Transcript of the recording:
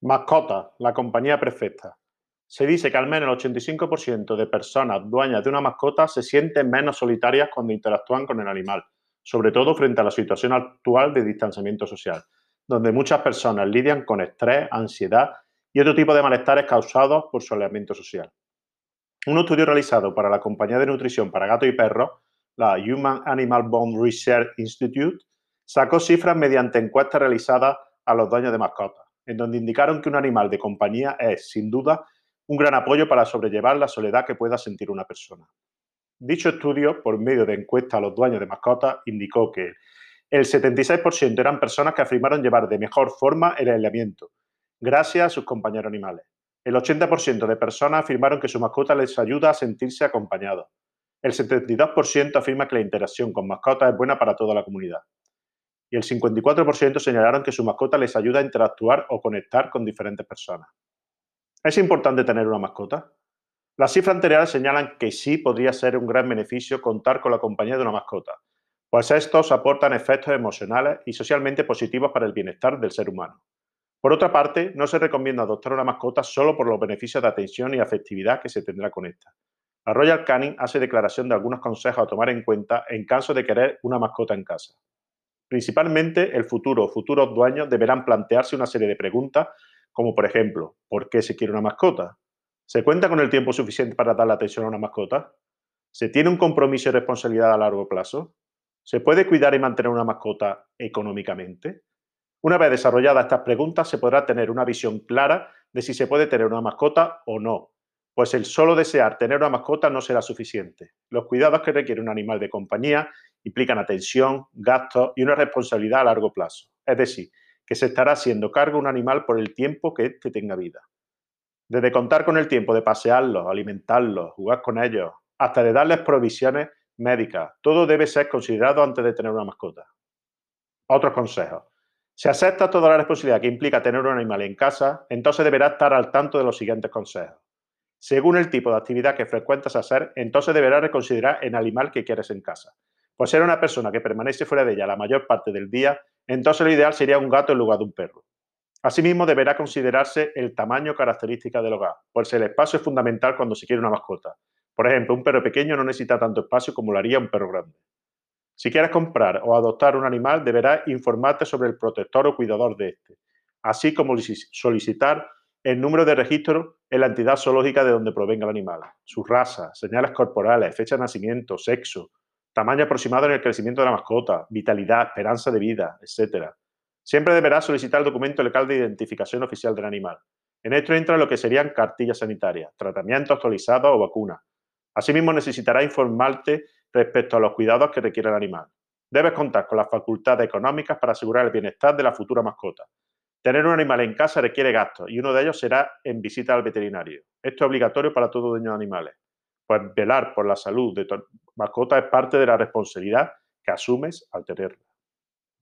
Mascota, la compañía perfecta. Se dice que al menos el 85% de personas dueñas de una mascota se sienten menos solitarias cuando interactúan con el animal, sobre todo frente a la situación actual de distanciamiento social, donde muchas personas lidian con estrés, ansiedad y otro tipo de malestares causados por su aislamiento social. Un estudio realizado para la compañía de nutrición para gatos y perros, la Human Animal Bond Research Institute, sacó cifras mediante encuestas realizadas a los dueños de mascotas en donde indicaron que un animal de compañía es, sin duda, un gran apoyo para sobrellevar la soledad que pueda sentir una persona. Dicho estudio, por medio de encuesta a los dueños de mascotas, indicó que el 76% eran personas que afirmaron llevar de mejor forma el aislamiento, gracias a sus compañeros animales. El 80% de personas afirmaron que su mascota les ayuda a sentirse acompañados. El 72% afirma que la interacción con mascotas es buena para toda la comunidad y el 54% señalaron que su mascota les ayuda a interactuar o conectar con diferentes personas. ¿Es importante tener una mascota? Las cifras anteriores señalan que sí podría ser un gran beneficio contar con la compañía de una mascota, pues estos aportan efectos emocionales y socialmente positivos para el bienestar del ser humano. Por otra parte, no se recomienda adoptar una mascota solo por los beneficios de atención y afectividad que se tendrá con esta. La Royal Canin hace declaración de algunos consejos a tomar en cuenta en caso de querer una mascota en casa. Principalmente, el futuro o futuros dueños deberán plantearse una serie de preguntas, como por ejemplo, ¿por qué se quiere una mascota? ¿Se cuenta con el tiempo suficiente para dar la atención a una mascota? ¿Se tiene un compromiso y responsabilidad a largo plazo? ¿Se puede cuidar y mantener una mascota económicamente? Una vez desarrolladas estas preguntas, se podrá tener una visión clara de si se puede tener una mascota o no, pues el solo desear tener una mascota no será suficiente. Los cuidados que requiere un animal de compañía implican atención, gastos y una responsabilidad a largo plazo. Es decir, que se estará haciendo cargo un animal por el tiempo que éste tenga vida. Desde contar con el tiempo de pasearlos, alimentarlos, jugar con ellos, hasta de darles provisiones médicas, todo debe ser considerado antes de tener una mascota. Otros consejos. Si acepta toda la responsabilidad que implica tener un animal en casa, entonces deberá estar al tanto de los siguientes consejos. Según el tipo de actividad que frecuentas hacer, entonces deberás reconsiderar el animal que quieres en casa. Pues ser una persona que permanece fuera de ella la mayor parte del día, entonces lo ideal sería un gato en lugar de un perro. Asimismo, deberá considerarse el tamaño característica del hogar, pues el espacio es fundamental cuando se quiere una mascota. Por ejemplo, un perro pequeño no necesita tanto espacio como lo haría un perro grande. Si quieres comprar o adoptar un animal, deberás informarte sobre el protector o cuidador de este, así como solicitar el número de registro en la entidad zoológica de donde provenga el animal, su raza, señales corporales, fecha de nacimiento, sexo, tamaño aproximado en el crecimiento de la mascota, vitalidad, esperanza de vida, etc. Siempre deberá solicitar el documento legal de identificación oficial del animal. En esto entra lo que serían cartillas sanitarias, tratamientos actualizados o vacunas. Asimismo, necesitará informarte respecto a los cuidados que requiere el animal. Debes contar con las facultades económicas para asegurar el bienestar de la futura mascota. Tener un animal en casa requiere gastos y uno de ellos será en visita al veterinario. Esto es obligatorio para todo dueño de animales pues velar por la salud de tu mascota es parte de la responsabilidad que asumes al tenerla.